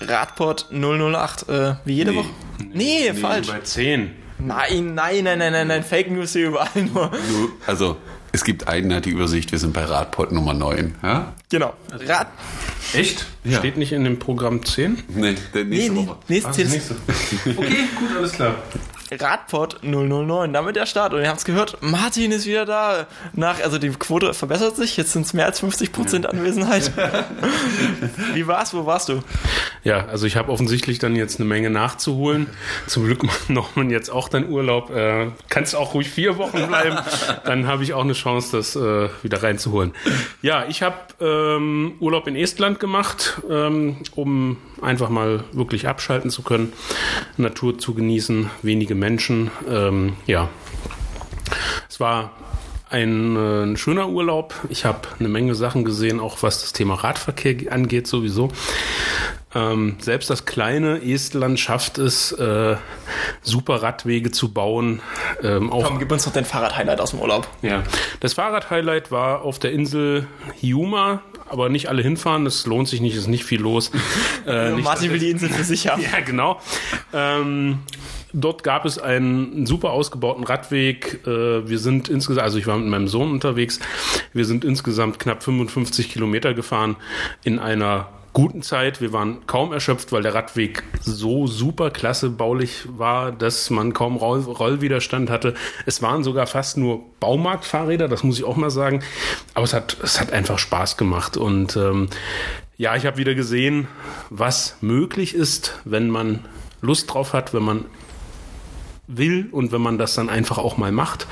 Radport 008, äh, wie jede Nee. Woche. Nee, falsch. Bei 10. Nein, nein, nein, nein, nein, nein, Fake News hier überall nur. Also, es gibt eine die Übersicht, wir sind bei Radport Nummer 9. Ja? Genau. Rad. Echt? Ja. Steht nicht in dem Programm 10? Nee, der Nee, nächste nee, Woche. Ziel das ist nächste. Okay, gut, alles klar. Radport 009, damit der Start. Und ihr habt es gehört, Martin ist wieder da. Nach, also die Quote verbessert sich, jetzt sind es mehr als 50% Anwesenheit. Wie war's? Wo warst du? Ja, also ich habe offensichtlich dann jetzt eine Menge nachzuholen. Zum Glück macht Norman jetzt auch deinen Urlaub. Äh, kannst auch ruhig vier Wochen bleiben. Dann habe ich auch eine Chance, das äh, wieder reinzuholen. Ja, ich habe ähm, Urlaub in Estland gemacht, ähm, um einfach mal wirklich abschalten zu können, Natur zu genießen, wenige Menschen. Ähm, ja, es war ein, äh, ein schöner Urlaub. Ich habe eine Menge Sachen gesehen, auch was das Thema Radverkehr angeht sowieso. Ähm, selbst das kleine Estland schafft es, äh, super Radwege zu bauen. Ähm, Komm, gib uns noch dein Fahrrad-Highlight aus dem Urlaub. ja, das Fahrrad-Highlight war auf der Insel Hiuma, aber nicht alle hinfahren, das lohnt sich nicht, ist nicht viel los. Äh, nicht, Martin will die Insel für sich haben. ja, genau. Ähm, dort gab es einen super ausgebauten Radweg. Äh, wir sind insgesamt, also ich war mit meinem Sohn unterwegs, wir sind insgesamt knapp 55 Kilometer gefahren in einer guten Zeit. Wir waren kaum erschöpft, weil der Radweg so super klasse baulich war, dass man kaum Roll Rollwiderstand hatte. Es waren sogar fast nur Baumarktfahrräder, das muss ich auch mal sagen. Aber es hat, es hat einfach Spaß gemacht. Und ähm, ja, ich habe wieder gesehen, was möglich ist, wenn man Lust drauf hat, wenn man will und wenn man das dann einfach auch mal macht.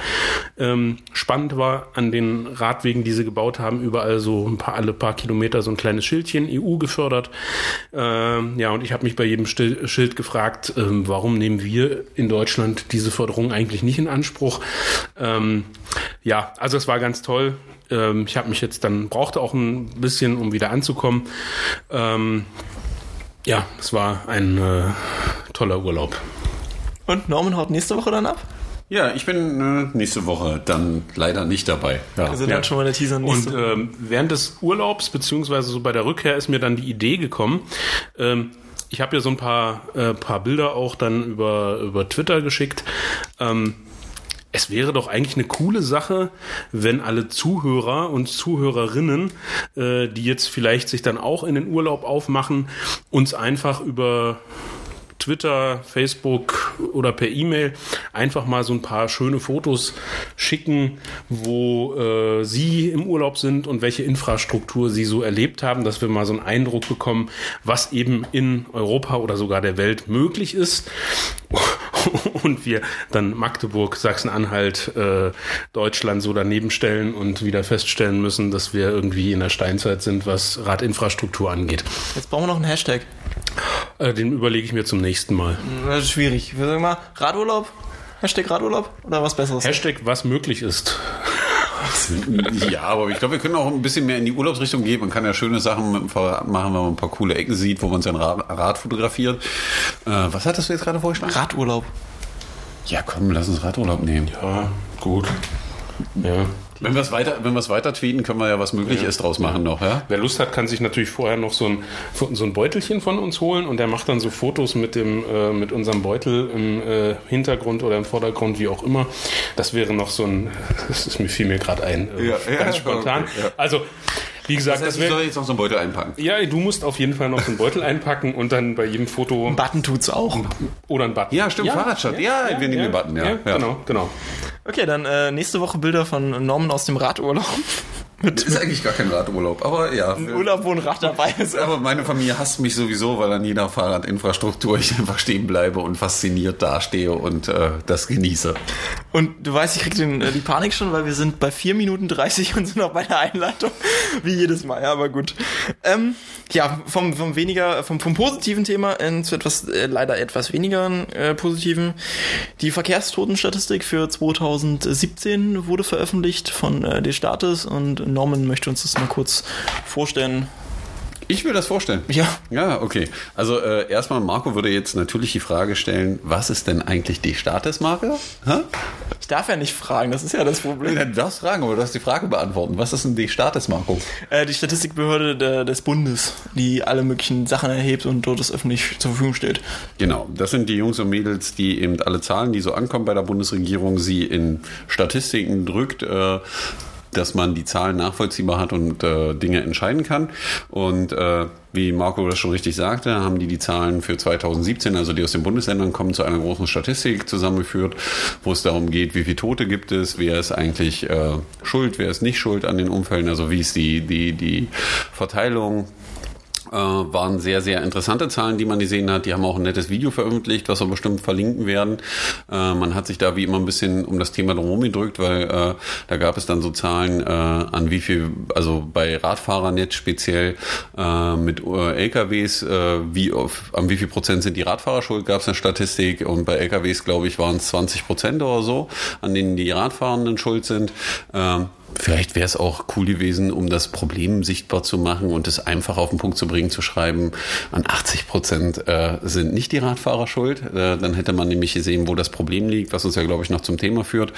Ähm, spannend war an den Radwegen, die sie gebaut haben, überall so ein paar alle paar Kilometer so ein kleines Schildchen EU gefördert. Ähm, ja, und ich habe mich bei jedem Stil Schild gefragt, ähm, warum nehmen wir in Deutschland diese Förderung eigentlich nicht in Anspruch? Ähm, ja, also es war ganz toll. Ähm, ich habe mich jetzt dann brauchte auch ein bisschen, um wieder anzukommen. Ähm, ja, es war ein äh, toller Urlaub. Und Norman haut nächste Woche dann ab? Ja, ich bin äh, nächste Woche dann leider nicht dabei. Ja. Also Ja. dann schon mal der Teaser Und nächste ähm, während des Urlaubs, beziehungsweise so bei der Rückkehr, ist mir dann die Idee gekommen. Ähm, ich habe ja so ein paar, äh, paar Bilder auch dann über, über Twitter geschickt. Ähm, es wäre doch eigentlich eine coole Sache, wenn alle Zuhörer und Zuhörerinnen, äh, die jetzt vielleicht sich dann auch in den Urlaub aufmachen, uns einfach über Twitter, Facebook oder per E-Mail einfach mal so ein paar schöne Fotos schicken, wo äh, Sie im Urlaub sind und welche Infrastruktur Sie so erlebt haben, dass wir mal so einen Eindruck bekommen, was eben in Europa oder sogar der Welt möglich ist. Und wir dann Magdeburg, Sachsen-Anhalt, äh, Deutschland so daneben stellen und wieder feststellen müssen, dass wir irgendwie in der Steinzeit sind, was Radinfrastruktur angeht. Jetzt brauchen wir noch einen Hashtag. Äh, den überlege ich mir zum nächsten Mal. Das ist schwierig. Wir sagen mal Radurlaub? Hashtag Radurlaub? Oder was Besseres? Hashtag, was möglich ist. Ja, aber ich glaube, wir können auch ein bisschen mehr in die Urlaubsrichtung gehen. Man kann ja schöne Sachen mit dem Fahrrad machen, wenn man ein paar coole Ecken sieht, wo man sein Rad, Rad fotografiert. Äh, was hattest du jetzt gerade vorgeschlagen? Radurlaub. Ja, komm, lass uns Radurlaub nehmen. Ja, gut. Ja. Wenn wir es weiter, wenn wir es weiter tweeten, können wir ja was möglich ist draus machen noch, ja? Wer Lust hat, kann sich natürlich vorher noch so ein, so ein Beutelchen von uns holen und der macht dann so Fotos mit dem, äh, mit unserem Beutel im äh, Hintergrund oder im Vordergrund, wie auch immer. Das wäre noch so ein, das ist mir fiel mir gerade ein, äh, Ja, ja, ganz spontan. okay, ja. Also, wie gesagt, Das heißt, das ich soll jetzt noch so einen Beutel einpacken. ja, du musst auf jeden Fall noch so einen Beutel einpacken und dann bei jedem Foto Ein Button tut's auch. oder ein Button. Ja, stimmt, Fahrradstadt. Ja, wir nehmen den Button, ja. Ja. Genau, genau. Okay, dann äh, nächste Woche Bilder von Norman aus dem Radurlaub. Ist eigentlich gar kein Radurlaub, aber ja. Ein Urlaub, wo ein Rad dabei ist. Aber meine Familie hasst mich sowieso, weil an jeder Fahrradinfrastruktur ich einfach stehen bleibe und fasziniert dastehe und äh, das genieße. Und du weißt, ich krieg den, äh, die Panik schon, weil wir sind bei 4 Minuten 30 und sind noch bei der Einleitung. Wie jedes Mal, ja, aber gut. Ähm, ja, vom, vom weniger, vom, vom positiven Thema zu etwas, äh, leider etwas weniger äh, positiven. Die Verkehrstotenstatistik für 2017 wurde veröffentlicht von äh, des Staates und Norman möchte uns das mal kurz vorstellen. Ich will das vorstellen. Ja. Ja, okay. Also äh, erstmal, Marco würde jetzt natürlich die Frage stellen, was ist denn eigentlich die Statusmarke? Ich darf ja nicht fragen, das ist ja das Problem. Du darfst fragen, aber du hast die Frage beantworten. Was ist denn die Status, Marco? Äh, die Statistikbehörde der, des Bundes, die alle möglichen Sachen erhebt und dort es öffentlich zur Verfügung steht. Genau, das sind die Jungs und Mädels, die eben alle Zahlen, die so ankommen bei der Bundesregierung, sie in Statistiken drückt. Äh, dass man die Zahlen nachvollziehbar hat und äh, Dinge entscheiden kann. Und äh, wie Marco das schon richtig sagte, haben die die Zahlen für 2017, also die aus den Bundesländern kommen, zu einer großen Statistik zusammengeführt, wo es darum geht, wie viele Tote gibt es, wer ist eigentlich äh, schuld, wer ist nicht schuld an den Unfällen, also wie ist die, die, die Verteilung äh, waren sehr, sehr interessante Zahlen, die man gesehen hat. Die haben auch ein nettes Video veröffentlicht, was wir bestimmt verlinken werden. Äh, man hat sich da wie immer ein bisschen um das Thema drumherum gedrückt, weil äh, da gab es dann so Zahlen äh, an wie viel, also bei Radfahrern jetzt speziell äh, mit äh, LKWs, äh, wie auf, an wie viel Prozent sind die Radfahrer schuld, gab es eine Statistik und bei LKWs, glaube ich, waren es 20 Prozent oder so, an denen die Radfahrenden schuld sind. Ähm, Vielleicht wäre es auch cool gewesen, um das Problem sichtbar zu machen und es einfach auf den Punkt zu bringen, zu schreiben, an 80 Prozent äh, sind nicht die Radfahrer schuld. Äh, dann hätte man nämlich gesehen, wo das Problem liegt, was uns ja, glaube ich, noch zum Thema führt,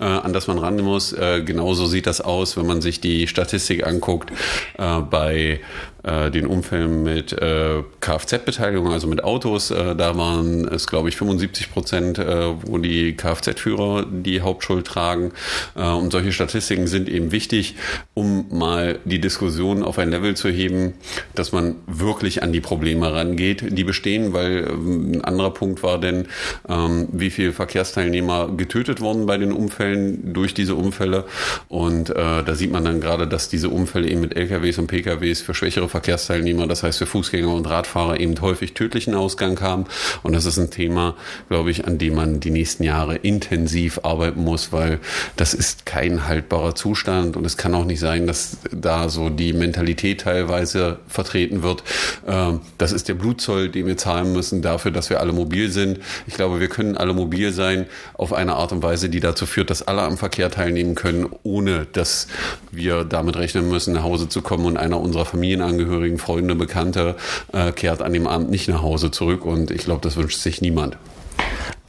äh, an das man ran muss. Äh, genauso sieht das aus, wenn man sich die Statistik anguckt äh, bei den Unfällen mit äh, Kfz-Beteiligung, also mit Autos. Äh, da waren es, glaube ich, 75 Prozent, äh, wo die Kfz-Führer die Hauptschuld tragen. Äh, und solche Statistiken sind eben wichtig, um mal die Diskussion auf ein Level zu heben, dass man wirklich an die Probleme rangeht, die bestehen, weil ähm, ein anderer Punkt war denn, ähm, wie viele Verkehrsteilnehmer getötet wurden bei den Unfällen durch diese Unfälle. Und äh, da sieht man dann gerade, dass diese Unfälle eben mit LKWs und PKWs für schwächere Verkehrsteilnehmer, das heißt für Fußgänger und Radfahrer eben häufig tödlichen Ausgang haben. Und das ist ein Thema, glaube ich, an dem man die nächsten Jahre intensiv arbeiten muss, weil das ist kein haltbarer Zustand und es kann auch nicht sein, dass da so die Mentalität teilweise vertreten wird. Ähm, das ist der Blutzoll, den wir zahlen müssen dafür, dass wir alle mobil sind. Ich glaube, wir können alle mobil sein auf eine Art und Weise, die dazu führt, dass alle am Verkehr teilnehmen können, ohne dass wir damit rechnen müssen, nach Hause zu kommen und einer unserer Familienangehörigen Angehörigen, Freunde, Bekannte äh, kehrt an dem Abend nicht nach Hause zurück und ich glaube, das wünscht sich niemand.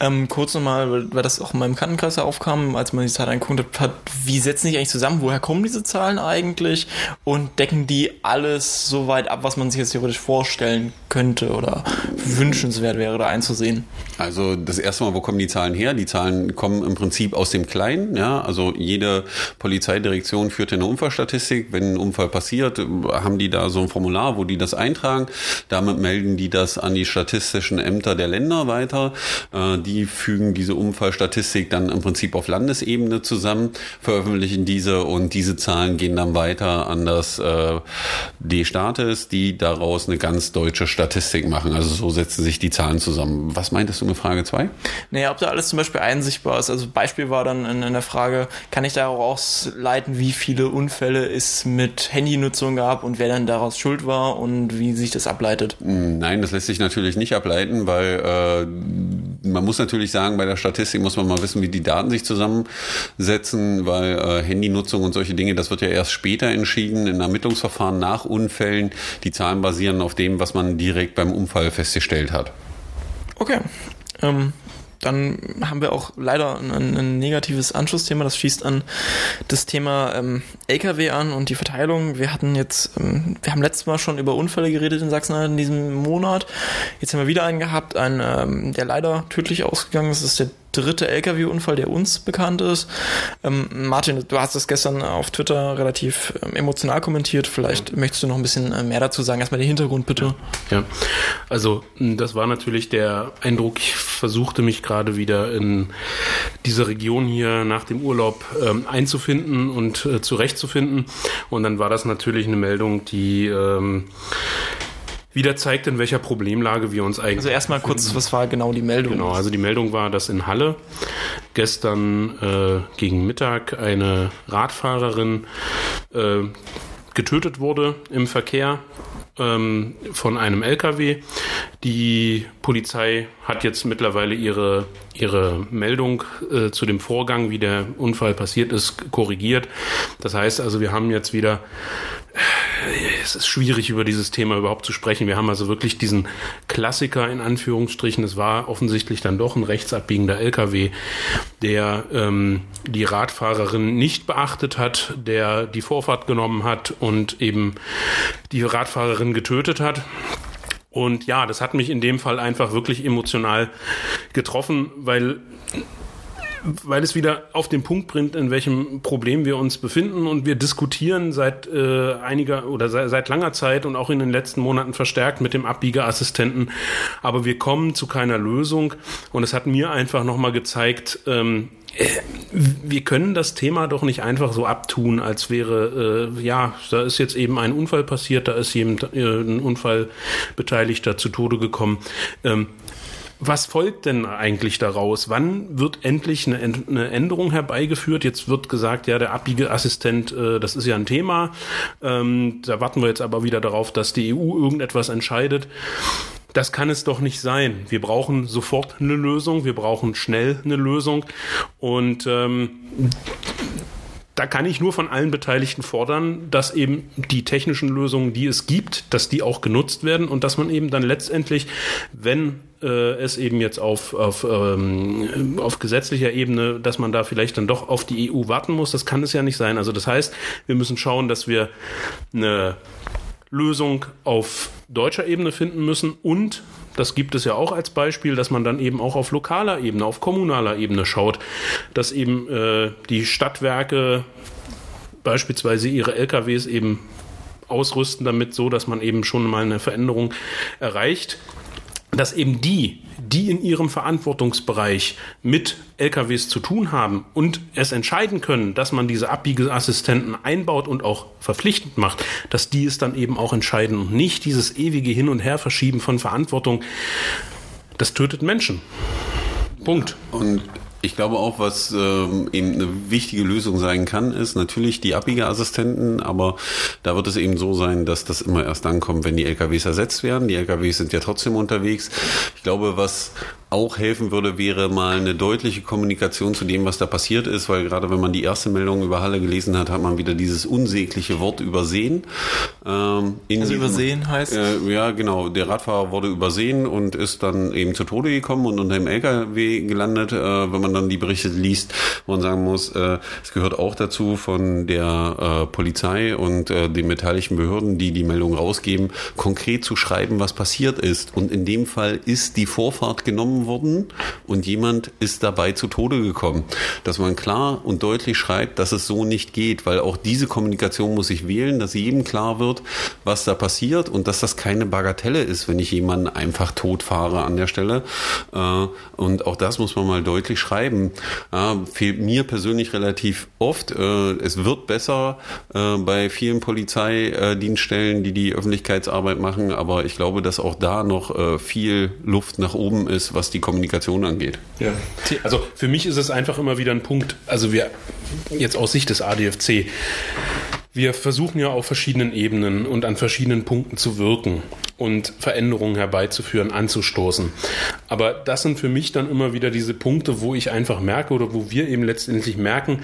Ähm, kurz nochmal, weil, das auch in meinem Bekanntenkreis aufkam, als man die Zahlen angeguckt hat, wie setzen die eigentlich zusammen? Woher kommen diese Zahlen eigentlich? Und decken die alles so weit ab, was man sich jetzt theoretisch vorstellen könnte oder wünschenswert wäre, da einzusehen? Also das erste Mal, wo kommen die Zahlen her? Die Zahlen kommen im Prinzip aus dem Kleinen. Ja? Also jede Polizeidirektion führt eine Unfallstatistik. Wenn ein Unfall passiert, haben die da so ein Formular, wo die das eintragen. Damit melden die das an die statistischen Ämter der Länder weiter. Äh, die fügen diese Unfallstatistik dann im Prinzip auf Landesebene zusammen, veröffentlichen diese und diese Zahlen gehen dann weiter an das äh, D-Status, die daraus eine ganz deutsche Statistik machen. Also so setzen sich die Zahlen zusammen. Was meintest du mit Frage 2? Naja, ob da alles zum Beispiel einsichtbar ist. Also Beispiel war dann in, in der Frage, kann ich daraus leiten, wie viele Unfälle es mit Handynutzung gab und wer dann daraus schuld war und wie sich das ableitet? Nein, das lässt sich natürlich nicht ableiten, weil äh, man muss natürlich sagen, bei der Statistik muss man mal wissen, wie die Daten sich zusammensetzen, weil äh, Handynutzung und solche Dinge, das wird ja erst später entschieden in Ermittlungsverfahren nach Unfällen. Die Zahlen basieren auf dem, was man direkt beim Unfall festgestellt hat. Okay. Ähm, dann haben wir auch leider ein, ein, negatives Anschlussthema. Das schließt an das Thema ähm, LKW an und die Verteilung. Wir hatten jetzt, ähm, wir haben letztes Mal schon über Unfälle geredet in Sachsen in diesem Monat. Jetzt haben wir wieder einen gehabt, einen, ähm, der leider tödlich ausgegangen ist. Das ist der dritte Lkw-Unfall, der uns bekannt ist. Ähm, Martin, du hast das gestern auf Twitter relativ ähm, emotional kommentiert. Vielleicht ja. möchtest du noch ein bisschen äh, mehr dazu sagen. Erstmal den Hintergrund bitte. Ja, also das war natürlich der Eindruck. Ich versuchte mich gerade wieder in diese Region hier nach dem Urlaub ähm, einzufinden und äh, zurechtzufinden. Und dann war das natürlich eine Meldung, die ähm, wieder zeigt, in welcher Problemlage wir uns eigentlich. Also erstmal kurz, was war genau die Meldung? Genau, also die Meldung war, dass in Halle gestern äh, gegen Mittag eine Radfahrerin äh, getötet wurde im Verkehr ähm, von einem LKW. Die Polizei hat jetzt mittlerweile ihre, ihre Meldung äh, zu dem Vorgang, wie der Unfall passiert ist, korrigiert. Das heißt also, wir haben jetzt wieder es ist schwierig, über dieses Thema überhaupt zu sprechen. Wir haben also wirklich diesen Klassiker in Anführungsstrichen. Es war offensichtlich dann doch ein rechtsabbiegender LKW, der ähm, die Radfahrerin nicht beachtet hat, der die Vorfahrt genommen hat und eben die Radfahrerin getötet hat. Und ja, das hat mich in dem Fall einfach wirklich emotional getroffen, weil weil es wieder auf den Punkt bringt, in welchem Problem wir uns befinden. Und wir diskutieren seit äh, einiger oder seit, seit langer Zeit und auch in den letzten Monaten verstärkt mit dem Abbiegerassistenten. Aber wir kommen zu keiner Lösung. Und es hat mir einfach nochmal gezeigt, ähm, äh, wir können das Thema doch nicht einfach so abtun, als wäre, äh, ja, da ist jetzt eben ein Unfall passiert, da ist jemand, äh, ein Unfallbeteiligter zu Tode gekommen. Ähm, was folgt denn eigentlich daraus? Wann wird endlich eine, Änderung herbeigeführt? Jetzt wird gesagt, ja, der Abbiegeassistent, äh, das ist ja ein Thema. Ähm, da warten wir jetzt aber wieder darauf, dass die EU irgendetwas entscheidet. Das kann es doch nicht sein. Wir brauchen sofort eine Lösung, wir brauchen schnell eine Lösung. Und ähm, da kann ich nur von allen Beteiligten fordern, dass eben die technischen Lösungen, die es gibt, dass die auch genutzt werden und dass man eben dann letztendlich, wenn äh, es eben jetzt auf, auf, ähm, auf gesetzlicher Ebene, dass man da vielleicht dann doch auf die EU warten muss, das kann es ja nicht sein. Also das heißt, wir müssen schauen, dass wir eine Lösung auf deutscher Ebene finden müssen und das gibt es ja auch als Beispiel, dass man dann eben auch auf lokaler Ebene, auf kommunaler Ebene schaut, dass eben äh, die Stadtwerke beispielsweise ihre LKWs eben ausrüsten damit so, dass man eben schon mal eine Veränderung erreicht dass eben die, die in ihrem Verantwortungsbereich mit LKWs zu tun haben und es entscheiden können, dass man diese Abbiegeassistenten einbaut und auch verpflichtend macht, dass die es dann eben auch entscheiden und nicht dieses ewige Hin- und Herverschieben von Verantwortung. Das tötet Menschen. Punkt. Und ich glaube auch, was ähm, eben eine wichtige Lösung sein kann, ist natürlich die Abbiegeassistenten, aber da wird es eben so sein, dass das immer erst dann kommt, wenn die LKWs ersetzt werden. Die LKWs sind ja trotzdem unterwegs. Ich glaube, was auch helfen würde, wäre mal eine deutliche Kommunikation zu dem, was da passiert ist, weil gerade wenn man die erste Meldung über Halle gelesen hat, hat man wieder dieses unsägliche Wort übersehen. Ähm, also übersehen heißt? Äh, ja, genau. Der Radfahrer wurde übersehen und ist dann eben zu Tode gekommen und unter dem LKW gelandet. Äh, wenn man dann die Berichte liest, wo man sagen muss, äh, es gehört auch dazu von der äh, Polizei und äh, den beteiligten Behörden, die die Meldung rausgeben, konkret zu schreiben, was passiert ist. Und in dem Fall ist die Vorfahrt genommen worden und jemand ist dabei zu Tode gekommen. Dass man klar und deutlich schreibt, dass es so nicht geht, weil auch diese Kommunikation muss sich wählen, dass jedem klar wird, was da passiert und dass das keine Bagatelle ist, wenn ich jemanden einfach tot fahre an der Stelle. Äh, und auch das muss man mal deutlich schreiben. Fehlt mir persönlich relativ oft. Äh, es wird besser äh, bei vielen Polizeidienststellen, die die Öffentlichkeitsarbeit machen, aber ich glaube, dass auch da noch viel Luft nach oben ist, was die Kommunikation angeht. Ja. Also für mich ist es einfach immer wieder ein Punkt, also wir jetzt aus Sicht des ADFC, wir versuchen ja auf verschiedenen Ebenen und an verschiedenen Punkten zu wirken und Veränderungen herbeizuführen, anzustoßen. Aber das sind für mich dann immer wieder diese Punkte, wo ich einfach merke oder wo wir eben letztendlich merken,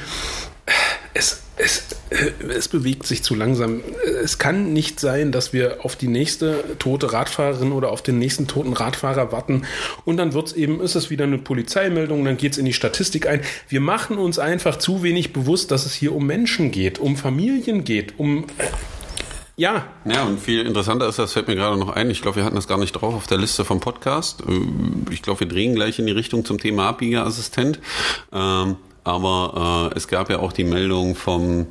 es, es, es bewegt sich zu langsam. Es kann nicht sein, dass wir auf die nächste tote Radfahrerin oder auf den nächsten toten Radfahrer warten und dann wird es eben, ist es wieder eine Polizeimeldung, dann geht es in die Statistik ein. Wir machen uns einfach zu wenig bewusst, dass es hier um Menschen geht, um Familien geht, um ja. Ja, und viel interessanter ist, das fällt mir gerade noch ein, ich glaube, wir hatten das gar nicht drauf auf der Liste vom Podcast. Ich glaube, wir drehen gleich in die Richtung zum Thema Abbiegerassistent. Ähm, aber äh, es gab ja auch die Meldung vom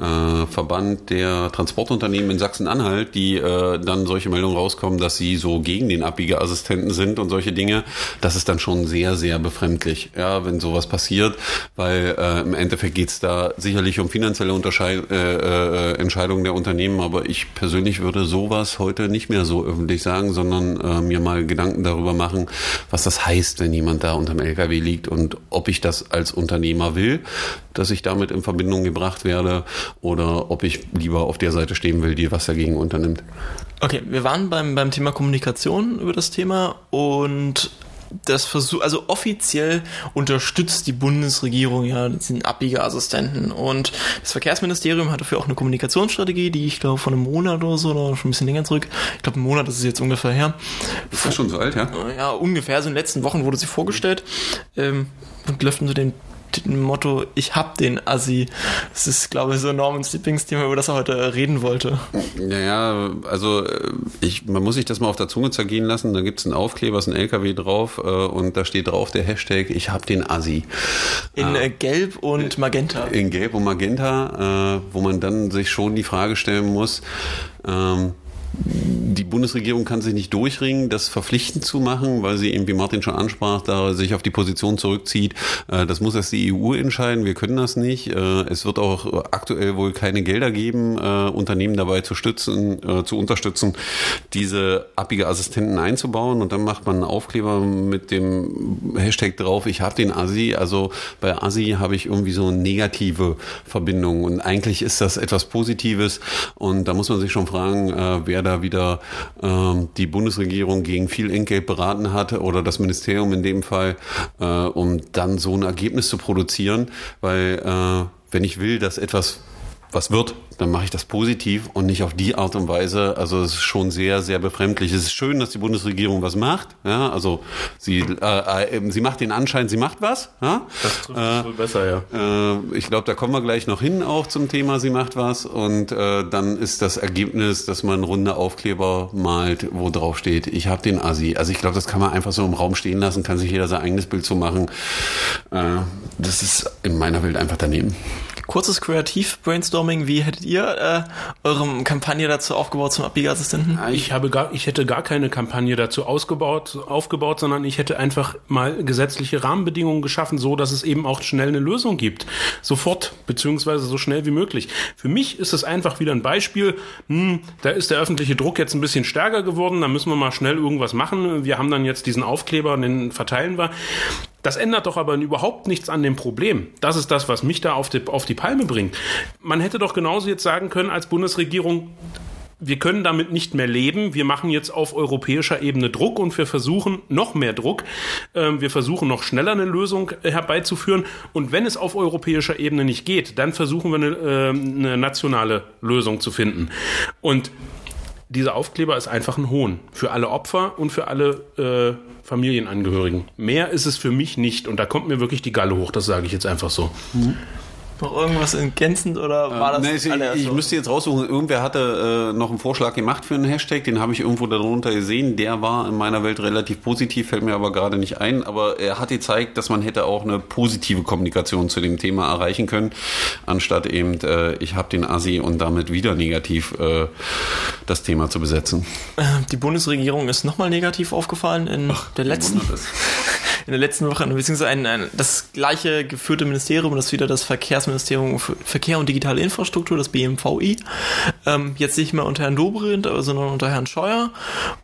äh, Verband der Transportunternehmen in Sachsen-Anhalt, die äh, dann solche Meldungen rauskommen, dass sie so gegen den Abbiegeassistenten sind und solche Dinge. Das ist dann schon sehr, sehr befremdlich, ja, wenn sowas passiert, weil äh, im Endeffekt geht's da sicherlich um finanzielle Unterscheid äh, äh, Entscheidungen der Unternehmen, aber ich persönlich würde sowas heute nicht mehr so öffentlich sagen, sondern äh, mir mal Gedanken darüber machen, was das heißt, wenn jemand da unterm LKW liegt und ob ich das als Unternehmer will, dass ich damit in Verbindung gebracht werde oder ob ich lieber auf der Seite stehen will, die was dagegen unternimmt. Okay, wir waren beim, beim Thema Kommunikation über das Thema und das Versuch, also offiziell unterstützt die Bundesregierung ja diesen Abbiegeassistenten und das Verkehrsministerium hat dafür auch eine Kommunikationsstrategie, die ich glaube von einem Monat oder so oder schon ein bisschen länger zurück, ich glaube ein Monat ist es jetzt ungefähr her. Ist das schon so alt, ja? Ja, ungefähr, so in den letzten Wochen wurde sie vorgestellt ähm, und läuft unter dem Motto, ich hab den Assi. Das ist, glaube ich, so Normans Lieblingsthema, über das er heute reden wollte. Naja, also äh, ich, man muss sich das mal auf der Zunge zergehen lassen. Da gibt es einen Aufkleber, ist ein LKW drauf äh, und da steht drauf der Hashtag, ich hab den Assi. In äh, Gelb und Magenta. In Gelb und Magenta, wo man dann sich schon die Frage stellen muss, ähm, die Bundesregierung kann sich nicht durchringen, das verpflichtend zu machen, weil sie eben, wie Martin schon ansprach, da sich auf die Position zurückzieht. Äh, das muss erst die EU entscheiden. Wir können das nicht. Äh, es wird auch aktuell wohl keine Gelder geben, äh, Unternehmen dabei zu stützen, zu unterstützen, diese abbiege Assistenten einzubauen. Und dann macht man einen Aufkleber mit dem Hashtag drauf, ich habe den Asi. Also bei Asi habe ich irgendwie so eine negative Verbindung. Und eigentlich ist das etwas Positives. Und da muss man sich schon fragen, wer da wieder ähm, die Bundesregierung gegen viel Entgelt beraten hat oder das Ministerium in dem Fall, äh, um dann so ein Ergebnis zu produzieren. Weil äh, wenn ich will, dass etwas was wird, dann mache ich das positiv und nicht auf die Art und Weise. Also es ist schon sehr, sehr befremdlich. Es ist schön, dass die Bundesregierung was macht. Ja, also sie, äh, äh, sie macht den Anschein, sie macht was. Ja? Das trifft äh, wohl besser, ja. Äh, ich glaube, da kommen wir gleich noch hin auch zum Thema, sie macht was. Und äh, dann ist das Ergebnis, dass man runde Aufkleber malt, wo drauf steht, ich habe den Assi. Also ich glaube, das kann man einfach so im Raum stehen lassen, kann sich jeder sein eigenes Bild zu machen. Äh, das ist in meiner Welt einfach daneben. Kurzes Kreativ-Brainstorming. Wie hättet ihr äh, eure Kampagne dazu aufgebaut zum Abbiegeassistenten? Ich habe gar, ich hätte gar keine Kampagne dazu ausgebaut, aufgebaut, sondern ich hätte einfach mal gesetzliche Rahmenbedingungen geschaffen, so dass es eben auch schnell eine Lösung gibt. Sofort, beziehungsweise so schnell wie möglich. Für mich ist es einfach wieder ein Beispiel. Hm, da ist der öffentliche Druck jetzt ein bisschen stärker geworden. Da müssen wir mal schnell irgendwas machen. Wir haben dann jetzt diesen Aufkleber, den verteilen wir. Das ändert doch aber überhaupt nichts an dem Problem. Das ist das, was mich da auf die, auf die Palme bringt. Man hätte doch genauso jetzt sagen können als Bundesregierung, wir können damit nicht mehr leben. Wir machen jetzt auf europäischer Ebene Druck und wir versuchen noch mehr Druck. Ähm, wir versuchen noch schneller eine Lösung herbeizuführen. Und wenn es auf europäischer Ebene nicht geht, dann versuchen wir eine, ähm, eine nationale Lösung zu finden. Und dieser Aufkleber ist einfach ein Hohn für alle Opfer und für alle äh, Familienangehörigen. Mehr ist es für mich nicht und da kommt mir wirklich die Galle hoch, das sage ich jetzt einfach so. Mhm noch irgendwas ergänzend oder war das nee, ich, ich müsste jetzt raussuchen, irgendwer hatte äh, noch einen Vorschlag gemacht für einen Hashtag, den habe ich irgendwo darunter gesehen. Der war in meiner Welt relativ positiv, fällt mir aber gerade nicht ein. Aber er hat gezeigt, dass man hätte auch eine positive Kommunikation zu dem Thema erreichen können, anstatt eben äh, ich habe den Assi und damit wieder negativ äh, das Thema zu besetzen. Äh, die Bundesregierung ist nochmal negativ aufgefallen in Ach, der letzten in der letzten Woche, beziehungsweise ein, ein, das gleiche geführte Ministerium, das wieder das Verkehrsministerium für Verkehr und digitale Infrastruktur, das BMVI, ähm, jetzt nicht mehr unter Herrn Dobrindt, sondern unter Herrn Scheuer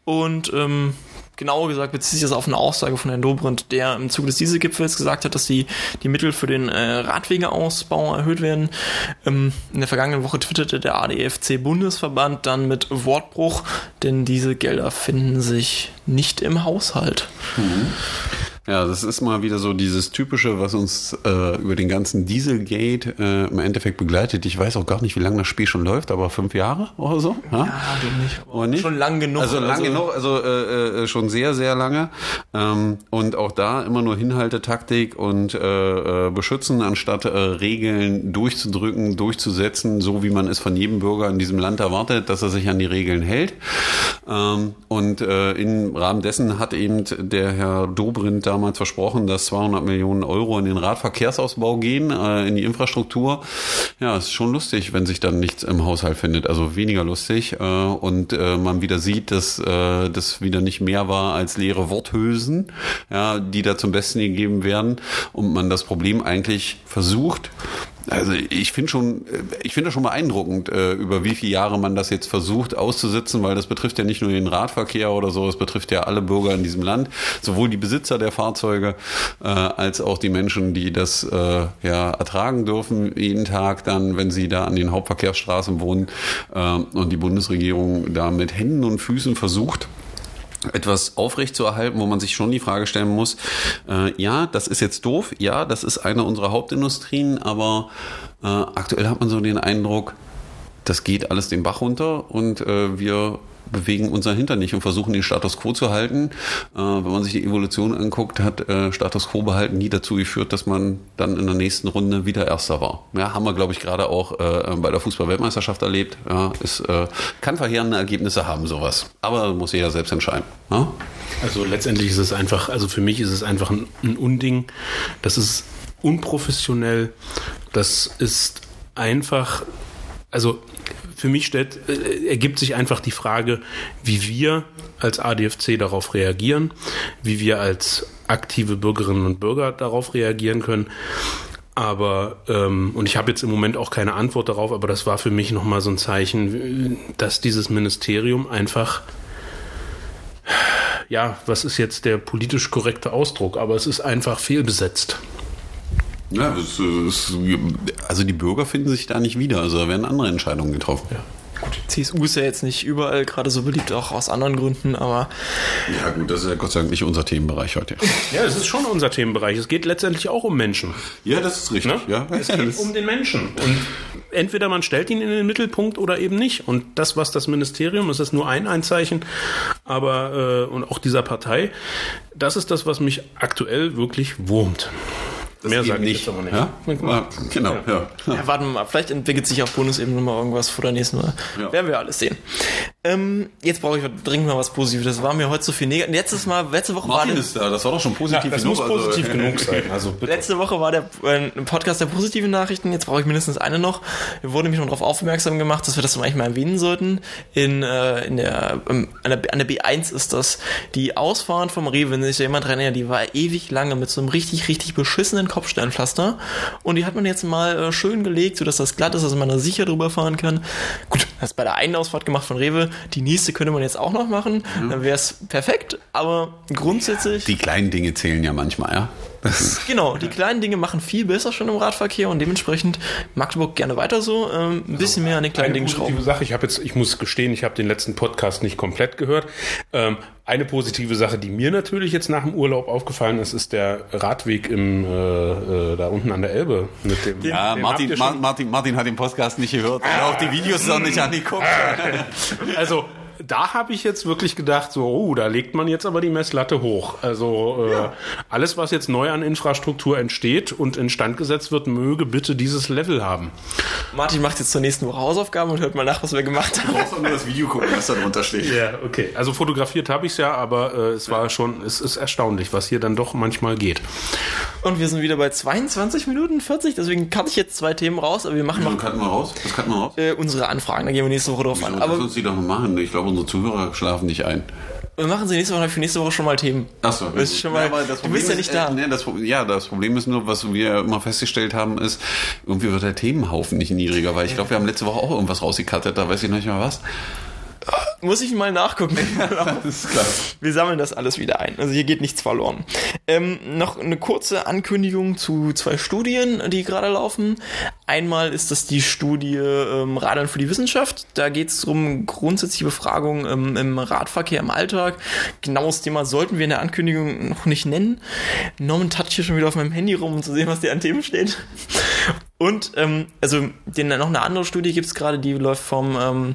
und ähm, genauer gesagt bezieht sich das auf eine Aussage von Herrn Dobrindt, der im Zuge des Dieselgipfels gesagt hat, dass die, die Mittel für den äh, Radwegeausbau erhöht werden. Ähm, in der vergangenen Woche twitterte der ADFC-Bundesverband dann mit Wortbruch, denn diese Gelder finden sich nicht im Haushalt. Mhm. Ja, das ist mal wieder so dieses typische, was uns äh, über den ganzen Dieselgate äh, im Endeffekt begleitet. Ich weiß auch gar nicht, wie lange das Spiel schon läuft, aber fünf Jahre oder so? Ja, ja du nicht, oder nicht. Schon lang genug. Also lang also, genug, also äh, äh, schon sehr, sehr lange. Ähm, und auch da immer nur Hinhaltetaktik und äh, äh, beschützen, anstatt äh, Regeln durchzudrücken, durchzusetzen, so wie man es von jedem Bürger in diesem Land erwartet, dass er sich an die Regeln hält. Ähm, und äh, im Rahmen dessen hat eben der Herr Dobrindt da damals versprochen, dass 200 Millionen Euro in den Radverkehrsausbau gehen, äh, in die Infrastruktur. Ja, ist schon lustig, wenn sich dann nichts im Haushalt findet. Also weniger lustig. Äh, und äh, man wieder sieht, dass äh, das wieder nicht mehr war als leere Worthülsen, ja, die da zum Besten gegeben werden. Und man das Problem eigentlich versucht, also ich finde schon, ich finde das schon beeindruckend, äh, über wie viele Jahre man das jetzt versucht auszusitzen, weil das betrifft ja nicht nur den Radverkehr oder so, es betrifft ja alle Bürger in diesem Land, sowohl die Besitzer der Fahrzeuge äh, als auch die Menschen, die das äh, ja ertragen dürfen jeden Tag dann, wenn sie da an den Hauptverkehrsstraßen wohnen und die Bundesregierung da mit Händen und Füßen versucht, etwas aufrechtzuerhalten, wo man sich schon die Frage stellen muss, äh, ja, das ist jetzt doof, ja, das ist eine unserer Hauptindustrien, aber äh, aktuell hat man so den Eindruck, das geht alles den Bach runter und äh, wir bewegen unser Hintern nicht und versuchen den Status quo zu halten. Äh, wenn man sich die Evolution anguckt, hat äh, Status quo behalten nie dazu geführt, dass man dann in der nächsten Runde wieder Erster war. Ja, haben wir, glaube ich, gerade auch äh, bei der Fußball-Weltmeisterschaft erlebt. Ja, es äh, kann verheerende Ergebnisse haben, sowas. Aber muss jeder selbst entscheiden. Ja? Also letztendlich ist es einfach, also für mich ist es einfach ein, ein Unding. Das ist unprofessionell. Das ist einfach, also für mich stellt, äh, ergibt sich einfach die Frage, wie wir als ADFC darauf reagieren, wie wir als aktive Bürgerinnen und Bürger darauf reagieren können. Aber, ähm, und ich habe jetzt im Moment auch keine Antwort darauf, aber das war für mich nochmal so ein Zeichen, dass dieses Ministerium einfach, ja, was ist jetzt der politisch korrekte Ausdruck, aber es ist einfach fehlbesetzt. Ja, es, es, also die Bürger finden sich da nicht wieder. Also da werden andere Entscheidungen getroffen. Ja. Gut, CSU ist ja jetzt nicht überall gerade so beliebt, auch aus anderen Gründen, aber. Ja, gut, das ist ja Gott sei Dank nicht unser Themenbereich heute. Ja, es ist schon unser Themenbereich. Es geht letztendlich auch um Menschen. Ja, das ist richtig. Ne? Ja, es geht um den Menschen. Und entweder man stellt ihn in den Mittelpunkt oder eben nicht. Und das, was das Ministerium, das ist nur ein Einzeichen, aber äh, und auch dieser Partei, das ist das, was mich aktuell wirklich wurmt. Das Mehr sage ich aber nicht. Ja? ja genau, ja. Ja. ja. warten wir mal. Vielleicht entwickelt sich auf Bundesebene mal irgendwas vor der nächsten Mal. Ja. Werden wir alles sehen. Ähm, jetzt brauche ich dringend mal was Positives. Das war mir heute so viel negativ. Letztes Mal, letzte Woche Martin war der, ist da. Das war doch schon positiv das genug. Muss positiv also, genug sein. Also bitte. Letzte Woche war der äh, Podcast der positiven Nachrichten. Jetzt brauche ich mindestens eine noch. Wir wurden nämlich noch darauf aufmerksam gemacht, dass wir das eigentlich mal erwähnen sollten. In, äh, in der, ähm, an, der, an der B1 ist das die Ausfahrt vom Rewe. Wenn sich jemand dran erinnert, die war ewig lange mit so einem richtig, richtig beschissenen Kopfsteinpflaster. Und die hat man jetzt mal äh, schön gelegt, sodass das glatt ist, dass man da sicher drüber fahren kann. Gut, das bei der einen Ausfahrt gemacht von Rewe. Die nächste könnte man jetzt auch noch machen. Mhm. Dann wäre es perfekt. Aber grundsätzlich. Die kleinen Dinge zählen ja manchmal, ja. genau, die kleinen Dinge machen viel besser schon im Radverkehr und dementsprechend Magdeburg gerne weiter so. Ähm, ein bisschen mehr an den kleinen Dingen schrauben. Sache, ich habe jetzt, ich muss gestehen, ich habe den letzten Podcast nicht komplett gehört. Ähm, eine positive Sache, die mir natürlich jetzt nach dem Urlaub aufgefallen ist, ist der Radweg im äh, äh, da unten an der Elbe mit dem. Ja, den Martin, Martin, Martin hat den Podcast nicht gehört. Ah, auch die Videos noch nicht angeguckt. also da habe ich jetzt wirklich gedacht, so, oh, da legt man jetzt aber die Messlatte hoch. Also äh, ja. alles, was jetzt neu an Infrastruktur entsteht und instand gesetzt wird, möge bitte dieses Level haben. Martin macht jetzt zur nächsten Woche Hausaufgaben und hört mal nach, was wir gemacht haben. Du brauchst nur das Video gucken, was da drunter steht. Ja, okay. Also fotografiert habe ich es ja, aber äh, es war schon, es ist erstaunlich, was hier dann doch manchmal geht. Und wir sind wieder bei 22 Minuten 40, deswegen kann ich jetzt zwei Themen raus, aber wir machen raus? Was cutten wir raus? Äh, unsere Anfragen, da gehen wir nächste Woche drauf Wieso? an. Aber lass uns die doch mal machen. Ich glaube, unsere Zuhörer schlafen nicht ein. Wir machen sie nächste Woche für nächste Woche schon mal Themen. Achso, ist schon mal, ja, du bist ja nicht da. Äh, nee, das, ja, das Problem ist nur, was wir immer festgestellt haben, ist, irgendwie wird der Themenhaufen nicht niedriger, weil ich glaube, wir haben letzte Woche auch irgendwas rausgekattet, da weiß ich noch nicht mal was. Muss ich mal nachgucken. Wir sammeln das alles wieder ein. Also hier geht nichts verloren. Ähm, noch eine kurze Ankündigung zu zwei Studien, die gerade laufen. Einmal ist das die Studie ähm, Radeln für die Wissenschaft. Da geht es um grundsätzliche Befragungen ähm, im Radverkehr im Alltag. Genaues Thema sollten wir in der Ankündigung noch nicht nennen. Norman toucht hier schon wieder auf meinem Handy rum, um zu sehen, was dir an Themen steht. Und ähm, also den, noch eine andere Studie gibt es gerade, die läuft vom ähm,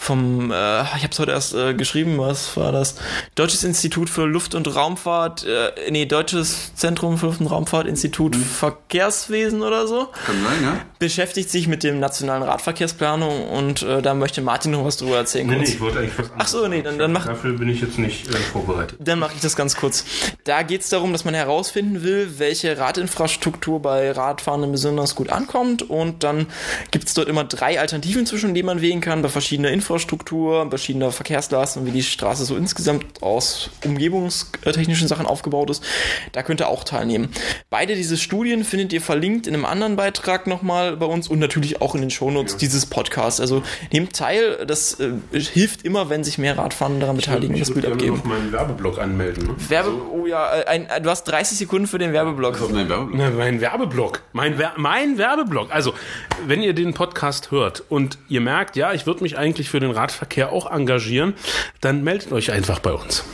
vom, äh, ich habe es heute erst äh, geschrieben, was war das? Deutsches Institut für Luft- und Raumfahrt, äh, nee, Deutsches Zentrum für Luft- und Raumfahrt, Institut mhm. Verkehrswesen oder so. Kann sein, ja. Beschäftigt sich mit dem nationalen Radverkehrsplanung und äh, da möchte Martin noch was drüber erzählen. Nee, nee ich wollte eigentlich was Ach so, nee, dann, dann mach. Dafür bin ich jetzt nicht äh, vorbereitet. Dann mache ich das ganz kurz. Da geht es darum, dass man herausfinden will, welche Radinfrastruktur bei Radfahrenden besonders gut ankommt und dann gibt es dort immer drei Alternativen, zwischen denen man wählen kann, bei verschiedenen Infrastrukturen Infrastruktur, verschiedener Verkehrslasten, wie die Straße so insgesamt aus umgebungstechnischen Sachen aufgebaut ist, da könnt ihr auch teilnehmen. Beide diese Studien findet ihr verlinkt in einem anderen Beitrag nochmal bei uns und natürlich auch in den Shownotes ja. dieses Podcasts. Also nehmt teil, das äh, hilft immer, wenn sich mehr Radfahrer daran beteiligen und das Bild abgeben. Ich meinen Werbeblock anmelden. Ne? Werbe, so. oh ja, äh, ein, du hast 30 Sekunden für den Werbeblock. Also mein Werbeblock. Na, mein Werbeblock. Mein, Wer mein Werbeblock. Also, wenn ihr den Podcast hört und ihr merkt, ja, ich würde mich eigentlich für für den Radverkehr auch engagieren, dann meldet euch einfach bei uns.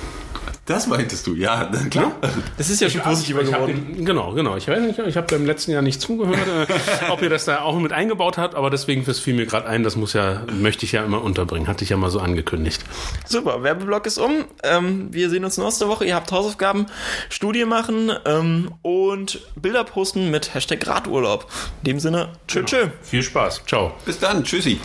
Das meintest du, ja, dann klar. Das ist ja schon positiver geworden. den, genau, genau. Ich weiß nicht, ich habe im letzten Jahr nicht zugehört, äh, ob ihr das da auch mit eingebaut habt, aber deswegen das fiel mir gerade ein, das muss ja, möchte ich ja immer unterbringen. Hatte ich ja mal so angekündigt. Super, Werbeblock ist um. Ähm, wir sehen uns nächste Woche. Ihr habt Hausaufgaben, Studie machen ähm, und Bilder posten mit Hashtag Radurlaub. In dem Sinne, tschö, tschö. Viel Spaß. Ciao. Bis dann, tschüssi.